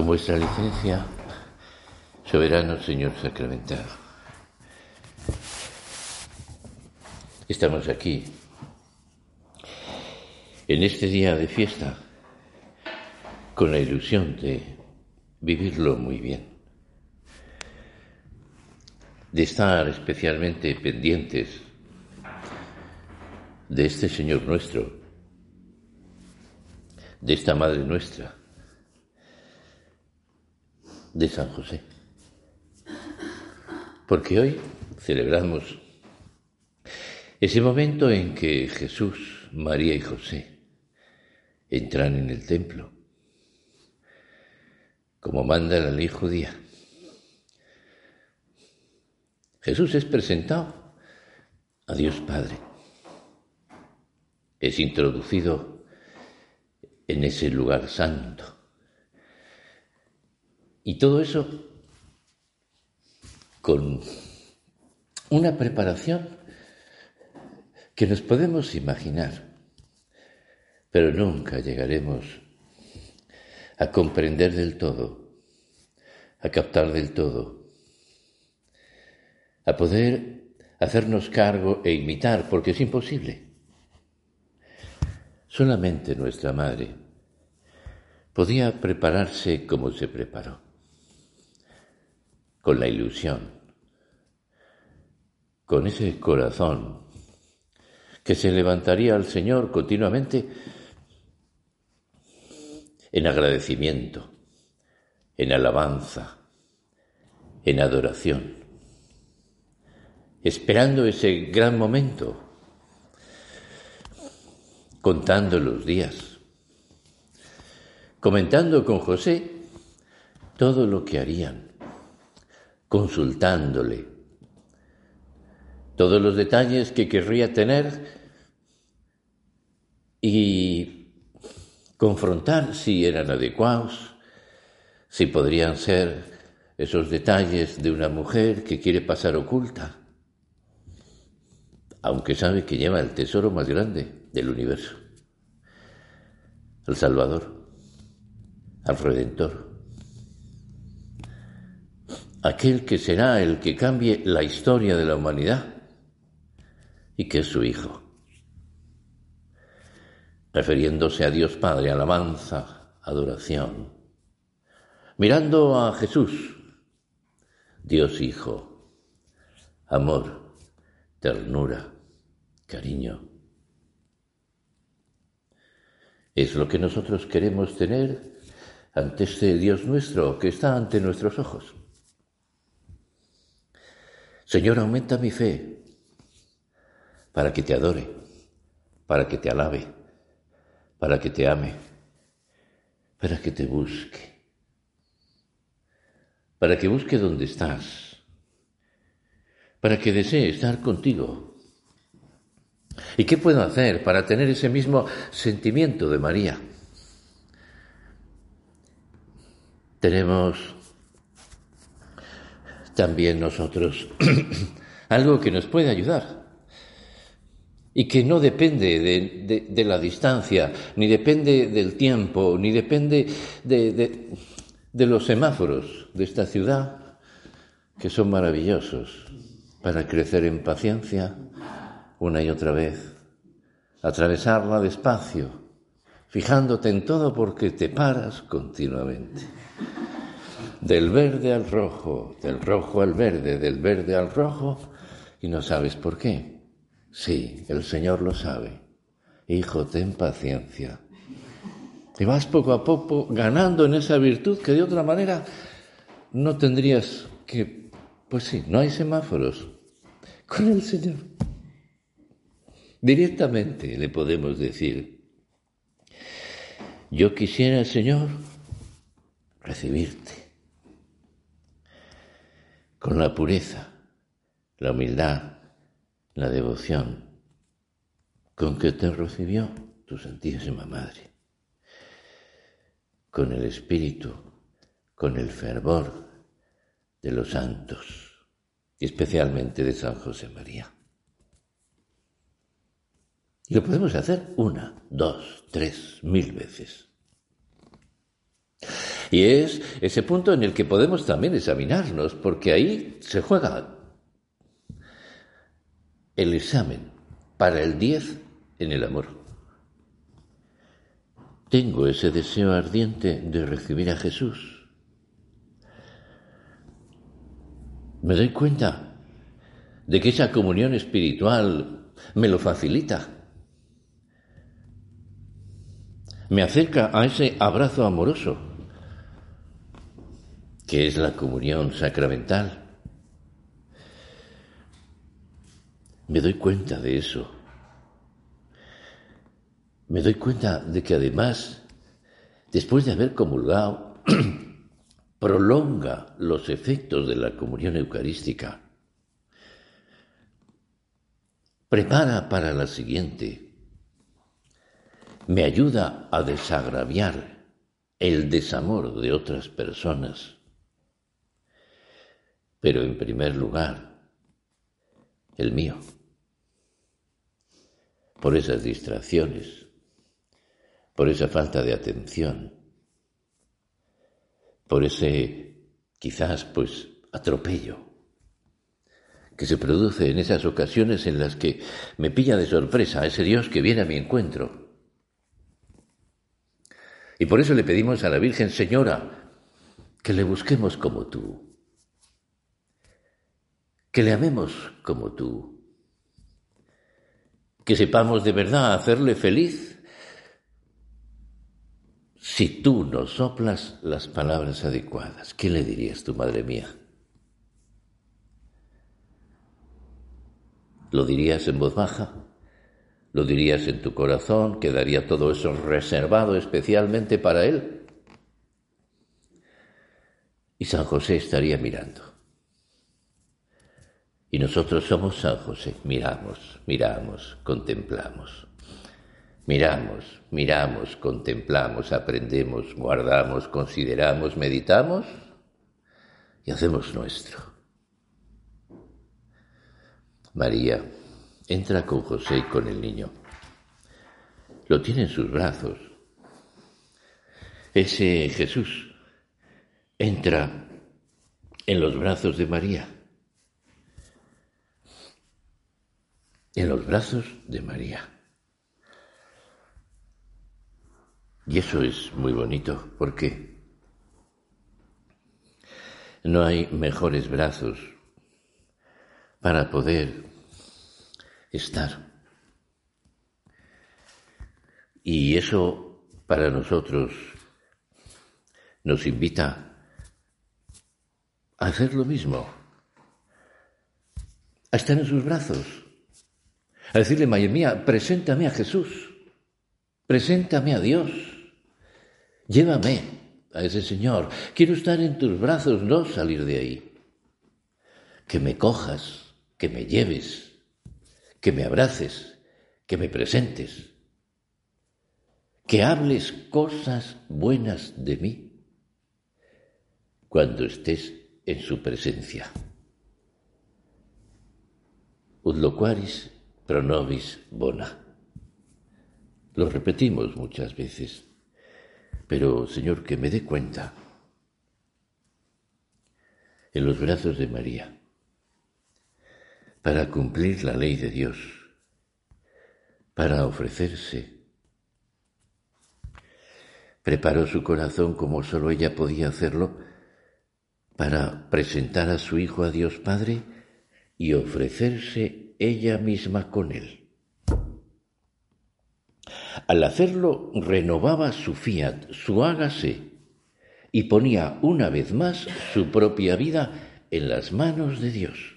Con vuestra licencia, soberano Señor sacramentado, estamos aquí en este día de fiesta con la ilusión de vivirlo muy bien, de estar especialmente pendientes de este Señor nuestro, de esta Madre nuestra, de San José. Porque hoy celebramos ese momento en que Jesús, María y José entran en el templo, como manda la ley judía. Jesús es presentado a Dios Padre. Es introducido en ese lugar santo y todo eso con una preparación que nos podemos imaginar, pero nunca llegaremos a comprender del todo, a captar del todo, a poder hacernos cargo e imitar, porque es imposible. Solamente nuestra madre podía prepararse como se preparó con la ilusión, con ese corazón que se levantaría al Señor continuamente en agradecimiento, en alabanza, en adoración, esperando ese gran momento, contando los días, comentando con José todo lo que harían consultándole. Todos los detalles que querría tener y confrontar si eran adecuados, si podrían ser esos detalles de una mujer que quiere pasar oculta, aunque sabe que lleva el tesoro más grande del universo, al Salvador, al Redentor aquel que será el que cambie la historia de la humanidad y que es su Hijo. Refiriéndose a Dios Padre, alabanza, adoración. Mirando a Jesús, Dios Hijo, amor, ternura, cariño. Es lo que nosotros queremos tener ante este Dios nuestro que está ante nuestros ojos. Señor, aumenta mi fe para que te adore, para que te alabe, para que te ame, para que te busque, para que busque donde estás, para que desee estar contigo. ¿Y qué puedo hacer para tener ese mismo sentimiento de María? Tenemos también nosotros. Algo que nos puede ayudar. Y que no depende de, la distancia, ni depende del tiempo, ni depende de los semáforos de esta ciudad, que son maravillosos para crecer en paciencia una y otra vez, atravesarla despacio, fijándote en todo porque te paras continuamente del verde al rojo, del rojo al verde, del verde al rojo, y no sabes por qué. Sí, el Señor lo sabe. Hijo, ten paciencia. Y vas poco a poco ganando en esa virtud que de otra manera no tendrías que... Pues sí, no hay semáforos. Con el Señor. Directamente le podemos decir, yo quisiera, Señor, recibirte con la pureza, la humildad, la devoción con que te recibió tu Santísima Madre, con el espíritu, con el fervor de los santos, especialmente de San José María. Y lo podemos hacer una, dos, tres, mil veces. Y es ese punto en el que podemos también examinarnos, porque ahí se juega el examen para el 10 en el amor. Tengo ese deseo ardiente de recibir a Jesús. Me doy cuenta de que esa comunión espiritual me lo facilita. Me acerca a ese abrazo amoroso, que es la comunión sacramental. Me doy cuenta de eso me doy cuenta de que además, después de haber comulgado, prolonga los efectos de la comunión eucarística. Prepara para la siguiente. Me ayuda a desagraviar el desamor de otras personas. Pero en primer lugar, el mío. Por esas distracciones por esa falta de atención, por ese quizás pues atropello que se produce en esas ocasiones en las que me pilla de sorpresa ese Dios que viene a mi encuentro. Y por eso le pedimos a la Virgen Señora que le busquemos como tú, que le amemos como tú, que sepamos de verdad hacerle feliz si tú no soplas las palabras adecuadas, ¿qué le dirías tu madre mía? ¿Lo dirías en voz baja? ¿Lo dirías en tu corazón? ¿Quedaría todo eso reservado especialmente para él? Y San José estaría mirando. Y nosotros somos San José, miramos, miramos, contemplamos. Miramos, miramos, contemplamos, aprendemos, guardamos, consideramos, meditamos y hacemos nuestro. María entra con José y con el niño. Lo tiene en sus brazos. Ese Jesús entra en los brazos de María. En los brazos de María. Y eso es muy bonito porque no hay mejores brazos para poder estar. Y eso para nosotros nos invita a hacer lo mismo, a estar en sus brazos, a decirle, María mía, preséntame a Jesús, preséntame a Dios. Llévame a ese Señor. Quiero estar en tus brazos, no salir de ahí. Que me cojas, que me lleves, que me abraces, que me presentes, que hables cosas buenas de mí cuando estés en su presencia. Pro nobis bona. Lo repetimos muchas veces. Pero, Señor, que me dé cuenta en los brazos de María para cumplir la ley de Dios, para ofrecerse. Preparó su corazón como solo ella podía hacerlo para presentar a su Hijo a Dios Padre y ofrecerse ella misma con él. Al hacerlo renovaba su fiat, su hágase, y ponía una vez más su propia vida en las manos de Dios.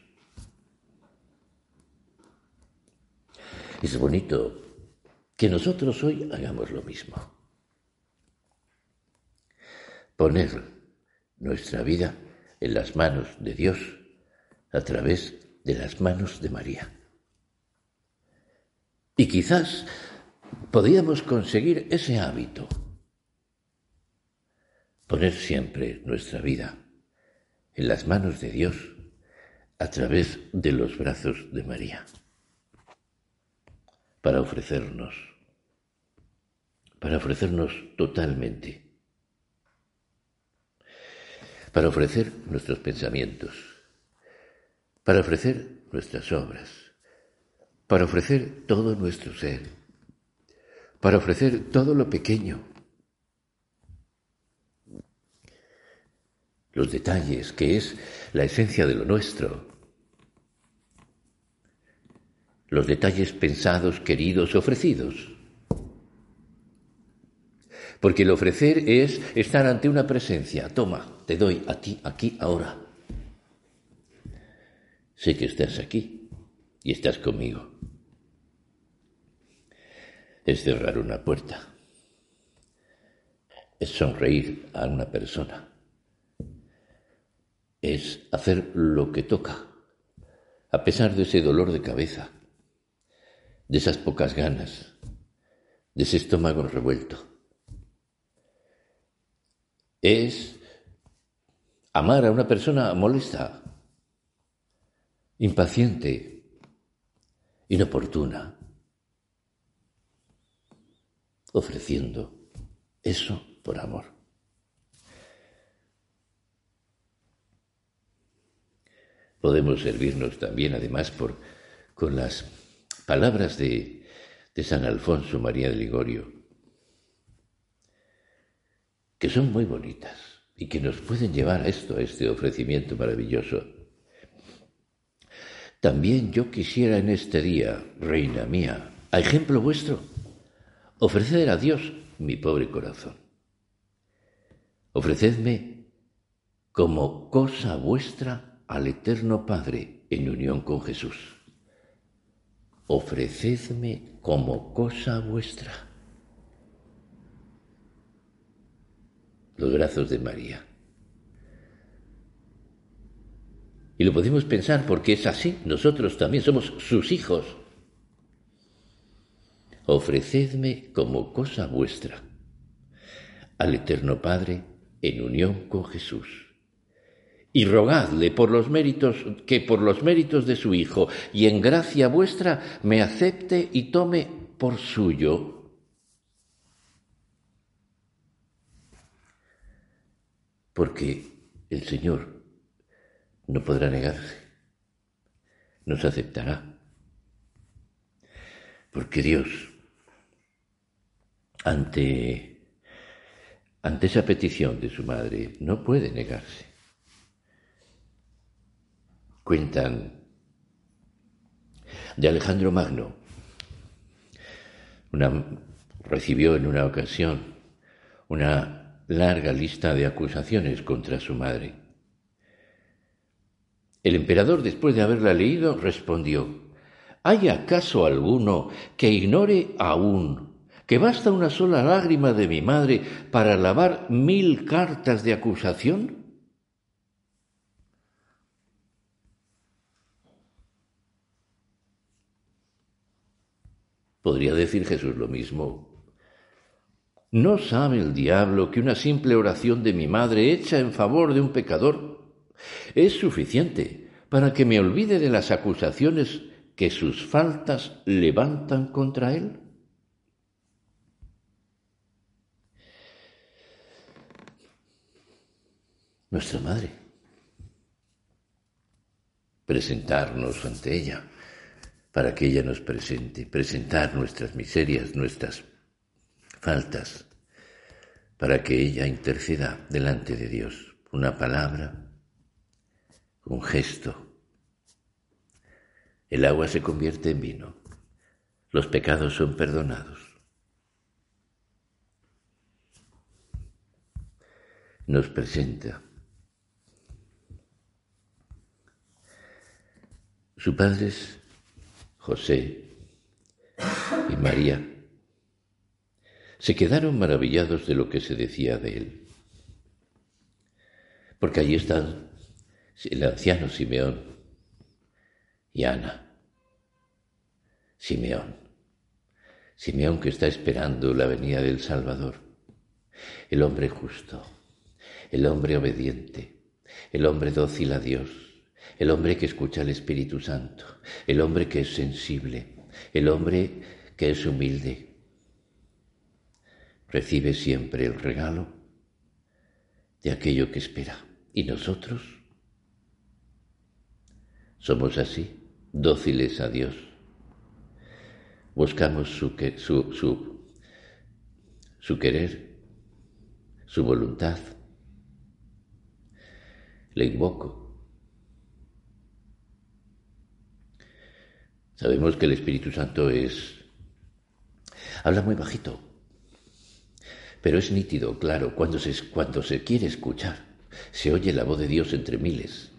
Es bonito que nosotros hoy hagamos lo mismo. Poner nuestra vida en las manos de Dios a través de las manos de María. Y quizás podríamos conseguir ese hábito. Poner siempre nuestra vida en las manos de Dios a través de los brazos de María, para ofrecernos, para ofrecernos totalmente. para ofrecer nuestros pensamientos, para ofrecer nuestras obras, para ofrecer todo nuestro ser, para ofrecer todo lo pequeño, los detalles, que es la esencia de lo nuestro, los detalles pensados, queridos, ofrecidos. Porque el ofrecer es estar ante una presencia. Toma, te doy a ti, aquí, ahora. Sé que estás aquí y estás conmigo. Es cerrar una puerta. Es sonreír a una persona es hacer lo que toca, a pesar de ese dolor de cabeza, de esas pocas ganas, de ese estómago revuelto. Es amar a una persona molesta, impaciente, inoportuna, ofreciendo eso por amor. Podemos servirnos también, además, por, con las palabras de, San Alfonso María de Ligorio, que son muy bonitas y que nos pueden llevar a esto, a este ofrecimiento maravilloso. También yo quisiera en este día, reina mía, a ejemplo vuestro, ofrecer a Dios mi pobre corazón. Ofrecedme como cosa vuestra al Eterno Padre en unión con Jesús. Ofrecedme como cosa vuestra. Los brazos de María. Y lo podemos pensar porque es así. Nosotros también somos sus hijos. Ofrecedme como cosa vuestra al Eterno Padre en unión con Jesús y rogadle por los méritos que por los méritos de su Hijo y en gracia vuestra me acepte y tome por suyo. Porque el Señor no podrá negarse, nos aceptará. Porque Dios, ante, ante esa petición de su madre, no puede negarse cuentan de Alejandro Magno. recibió en una ocasión una larga lista de acusaciones contra su madre. El emperador, después de haberla leído, respondió, ¿Hay acaso alguno que ignore aún que basta una sola lágrima de mi madre para lavar mil cartas de acusación? Podría decir Jesús lo mismo. ¿No sabe el diablo que una simple oración de mi madre hecha en favor de un pecador es suficiente para que me olvide de las acusaciones que sus faltas levantan contra él? Nuestra madre. Presentarnos ante ella para que ella nos presente, presentar nuestras miserias, nuestras faltas, para que ella interceda delante de Dios. Una palabra, un gesto. El agua se convierte en vino. Los pecados son perdonados. Nos presenta su padre José y María se quedaron maravillados de lo que se decía de él. Porque allí están el anciano Simeón y Ana. Simeón. Simeón que está esperando la venida del Salvador. El hombre justo, el hombre obediente, el hombre dócil a Dios, el hombre que escucha al Espíritu Santo, el hombre que es sensible, el hombre que es humilde. Recibe siempre el regalo de aquello que espera, ¿Y nosotros? Somos así, dóciles a Dios. Buscamos su, su, su, su querer, su voluntad. Le invoco. Sabemos que el Espíritu Santo es... Habla muy bajito, pero es nítido, claro, cuando se, cuando se quiere escuchar, se oye la voz de Dios entre miles.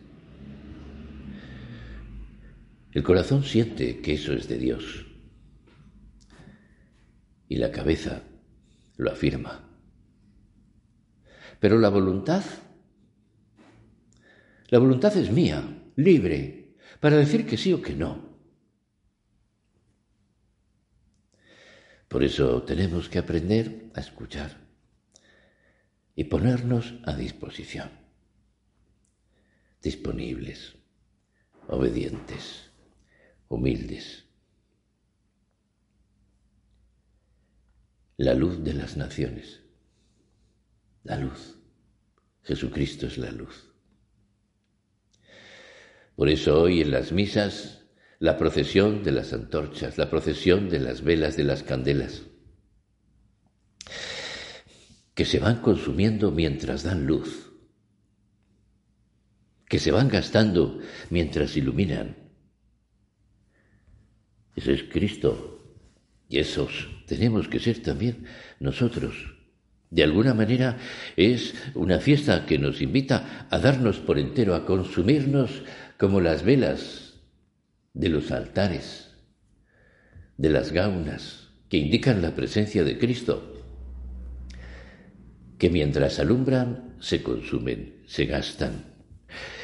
El corazón siente que eso es de Dios y la cabeza lo afirma. Pero la voluntad, la voluntad es mía, libre, para decir que sí o que no. Por eso tenemos que aprender a escuchar y ponernos a disposición, disponibles, obedientes, humildes. La luz de las naciones, la luz. Jesucristo es la luz. Por eso hoy en las misas la procesión de las antorchas, la procesión de las velas de las candelas, que se van consumiendo mientras dan luz, que se van gastando mientras iluminan. Ese es Cristo y esos tenemos que ser también nosotros. De alguna manera es una fiesta que nos invita a darnos por entero, a consumirnos como las velas de los altares, de las gaunas, que indican la presencia de Cristo, que mientras alumbran se consumen, se gastan.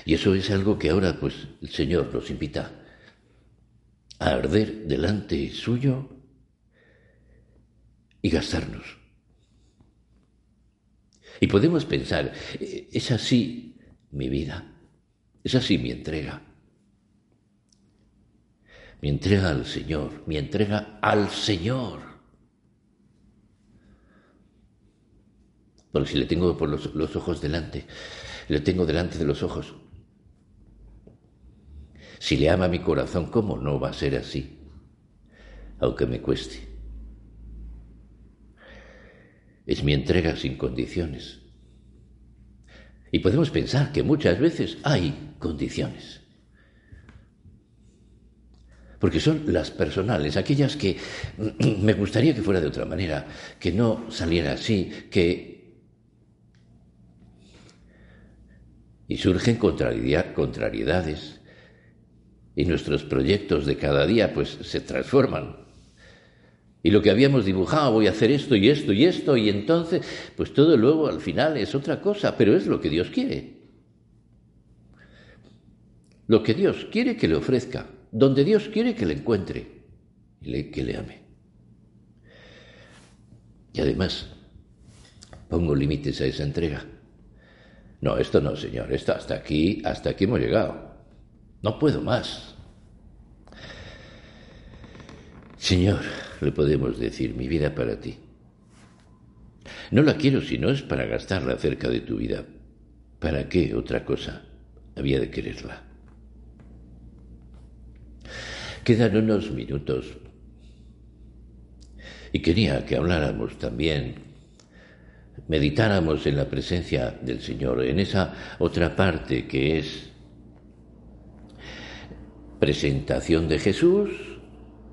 Y eso es algo que ahora pues el Señor nos invita a arder delante suyo y gastarnos. Y podemos pensar, es así mi vida, es así mi entrega. Mi entrega al Señor, mi entrega al Señor. Porque si le tengo por los, los ojos delante, le tengo delante de los ojos. Si le ama mi corazón, ¿cómo no va a ser así? Aunque me cueste. Es mi entrega sin condiciones. Y podemos pensar que muchas veces hay condiciones porque son las personales, aquellas que me gustaría que fuera de otra manera, que no saliera así, que... Y surgen contrariedades, y nuestros proyectos de cada día pues se transforman. Y lo que habíamos dibujado, voy a hacer esto y esto y esto, y entonces, pues todo luego al final es otra cosa, pero es lo que Dios quiere. Lo que Dios quiere que le ofrezca donde Dios quiere que le encuentre que le ame. Y además, pongo límites a esa entrega. No, esto no, Señor, esto hasta aquí, hasta aquí hemos llegado. No puedo más. Señor, le podemos decir, mi vida para ti. No la quiero si no es para gastarla cerca de tu vida. ¿Para qué otra cosa había de quererla? Quedan unos minutos. Y quería que habláramos también, meditáramos en la presencia del Señor, en esa otra parte que es presentación de Jesús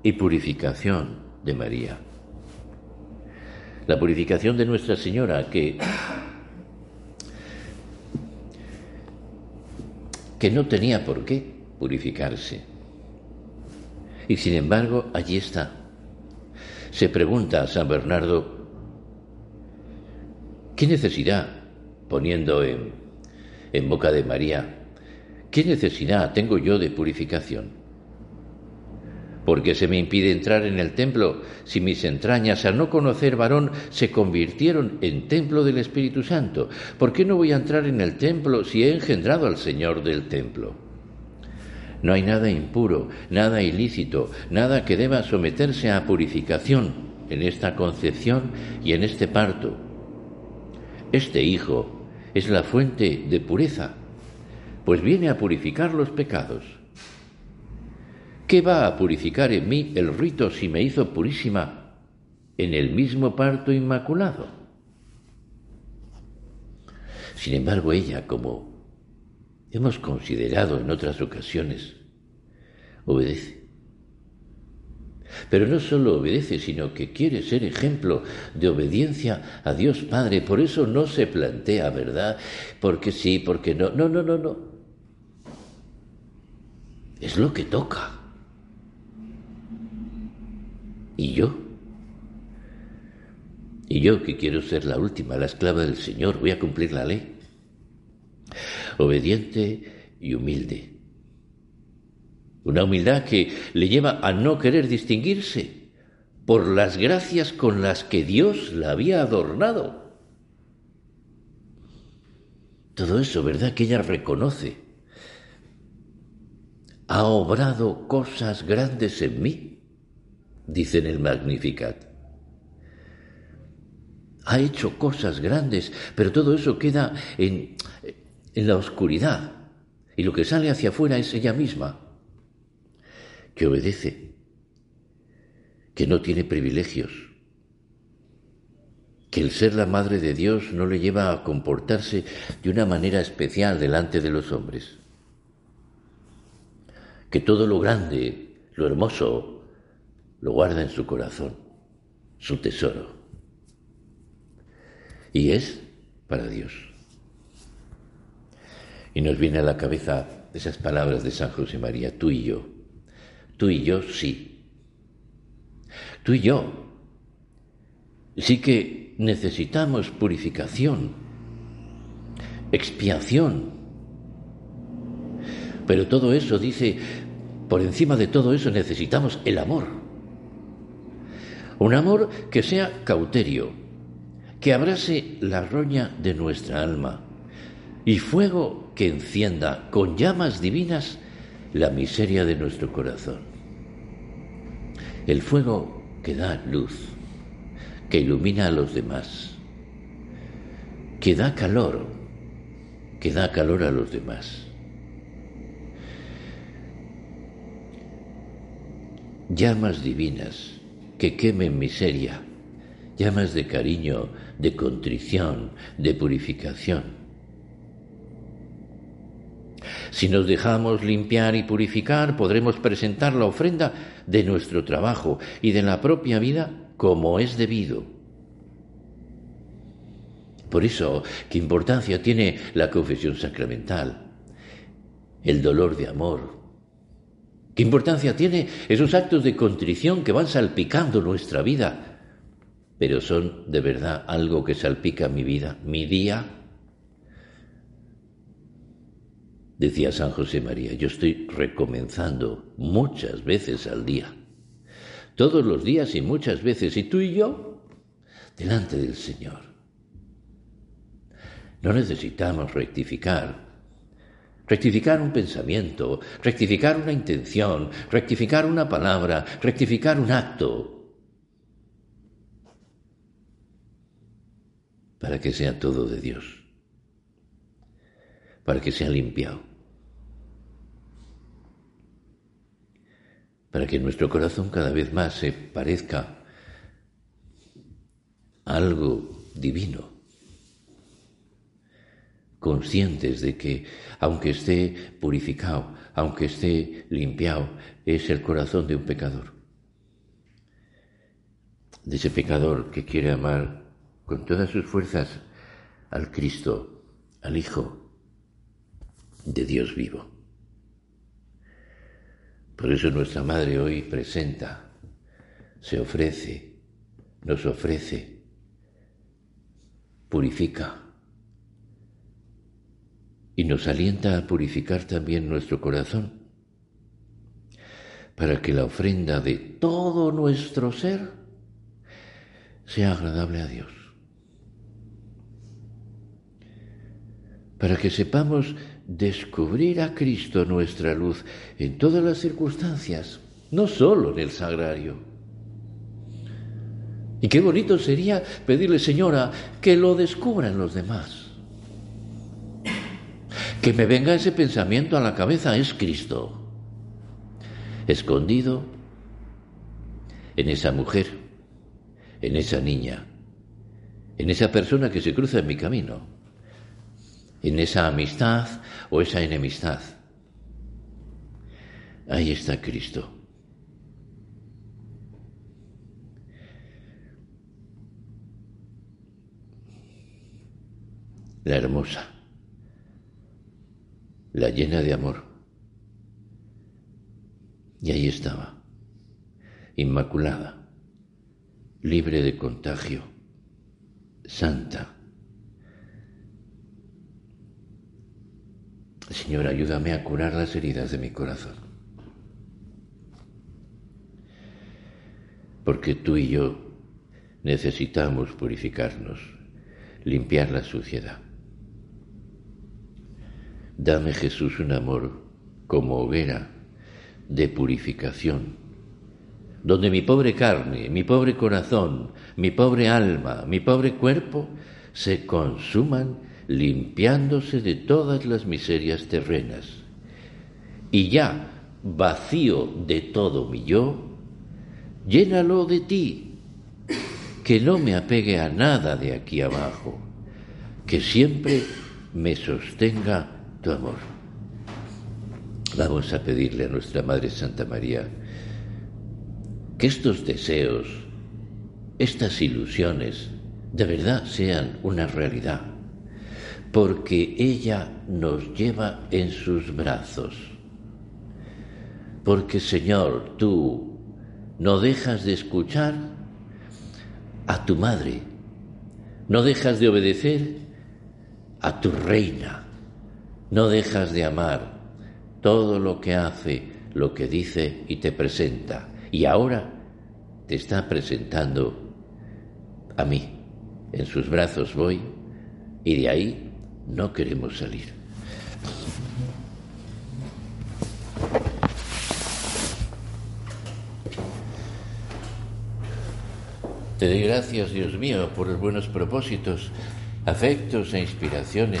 y purificación de María. La purificación de Nuestra Señora que que no tenía por qué purificarse y sin embargo, allí está. Se pregunta a San Bernardo, ¿qué necesidad, poniendo en, en boca de María, qué necesidad tengo yo de purificación? ¿Por qué se me impide entrar en el templo si mis entrañas, al no conocer varón, se convirtieron en templo del Espíritu Santo? ¿Por qué no voy a entrar en el templo si he engendrado al Señor del templo? No hay nada impuro, nada ilícito, nada que deba someterse a purificación en esta concepción y en este parto. Este hijo es la fuente de pureza, pues viene a purificar los pecados. ¿Qué va a purificar en mí el rito si me hizo purísima en el mismo parto inmaculado? Sin embargo, ella, como hemos considerado en otras ocasiones, obedece. Pero no solo obedece, sino que quiere ser ejemplo de obediencia a Dios Padre. Por eso no se plantea, ¿verdad? Porque sí, porque no. No, no, no, no. Es lo que toca. ¿Y yo? Y yo que quiero ser la última, la esclava del Señor, voy a cumplir la ley. Obediente y humilde. Una humildad que le lleva a no querer distinguirse por las gracias con las que Dios la había adornado. Todo eso, ¿verdad? Que ella reconoce. Ha obrado cosas grandes en mí dice en el Magnificat. Ha hecho cosas grandes, pero todo eso queda en, en la oscuridad. Y lo que sale hacia afuera es ella misma, que obedece, que no tiene privilegios, que el ser la madre de Dios no le lleva a comportarse de una manera especial delante de los hombres, que todo lo grande, lo hermoso, lo guarda en su corazón, su tesoro. Y es para Dios. Y nos viene a la cabeza esas palabras de San José María, tú y yo. Tú y yo sí. Tú y yo sí que necesitamos purificación, expiación. Pero todo eso dice, por encima de todo eso necesitamos el amor. Un amor que sea cauterio, que abrase la roña de nuestra alma y fuego que encienda con llamas divinas la miseria de nuestro corazón. El fuego que da luz, que ilumina a los demás, que da calor, que da calor a los demás. Llamas divinas que quemen miseria, llamas de cariño, de contrición, de purificación. Si nos dejamos limpiar y purificar, podremos presentar la ofrenda de nuestro trabajo y de la propia vida como es debido. Por eso, ¿qué importancia tiene la confesión sacramental? El dolor de amor, ¿Qué importancia tiene esos actos de contrición que van salpicando nuestra vida? Pero son de verdad algo que salpica mi vida, mi día. Decía San José María, yo estoy recomenzando muchas veces al día, todos los días y muchas veces, y tú y yo, delante del Señor. No necesitamos rectificar rectificar un pensamiento, rectificar una intención, rectificar una palabra, rectificar un acto, para que sea todo de Dios, para que sea limpiado, para que nuestro corazón cada vez más se parezca a algo divino conscientes de que, aunque esté purificado, aunque esté limpiado, es el corazón de un pecador. De ese pecador que quiere amar con todas sus fuerzas al Cristo, al Hijo de Dios vivo. Por eso nuestra Madre hoy presenta, se ofrece, nos ofrece, purifica y nos alienta a purificar también nuestro corazón, para que la ofrenda de todo nuestro ser sea agradable a Dios. Para que sepamos descubrir a Cristo nuestra luz en todas las circunstancias, no solo en el sagrario. Y qué bonito sería pedirle, Señora, que lo descubran los demás que me venga ese pensamiento a la cabeza es Cristo, escondido en esa mujer, en esa niña, en esa persona que se cruza en mi camino, en esa amistad o esa enemistad. Ahí está Cristo. La hermosa, la llena de amor. Y ahí estaba, inmaculada, libre de contagio, santa. Señor, ayúdame a curar las heridas de mi corazón. porque tú y yo necesitamos purificarnos, limpiar la suciedad. Dame Jesús un amor como hoguera de purificación, donde mi pobre carne, mi pobre corazón, mi pobre alma, mi pobre cuerpo se consuman limpiándose de todas las miserias terrenas. Y ya, vacío de todo mi yo, llénalo de ti, que no me apegue a nada de aquí abajo, que siempre me sostenga tu amor. Vamos a pedirle a nuestra Madre Santa María que estos deseos, estas ilusiones, de verdad sean una realidad, porque ella nos lleva en sus brazos. Porque Señor, tú no dejas de escuchar a tu madre, no dejas de obedecer a tu reina, no dejas de amar todo lo que hace, lo que dice y te presenta. Y ahora te está presentando a mí. En sus brazos voy y de ahí no queremos salir. Te doy gracias, Dios mío, por los buenos propósitos, afectos e inspiraciones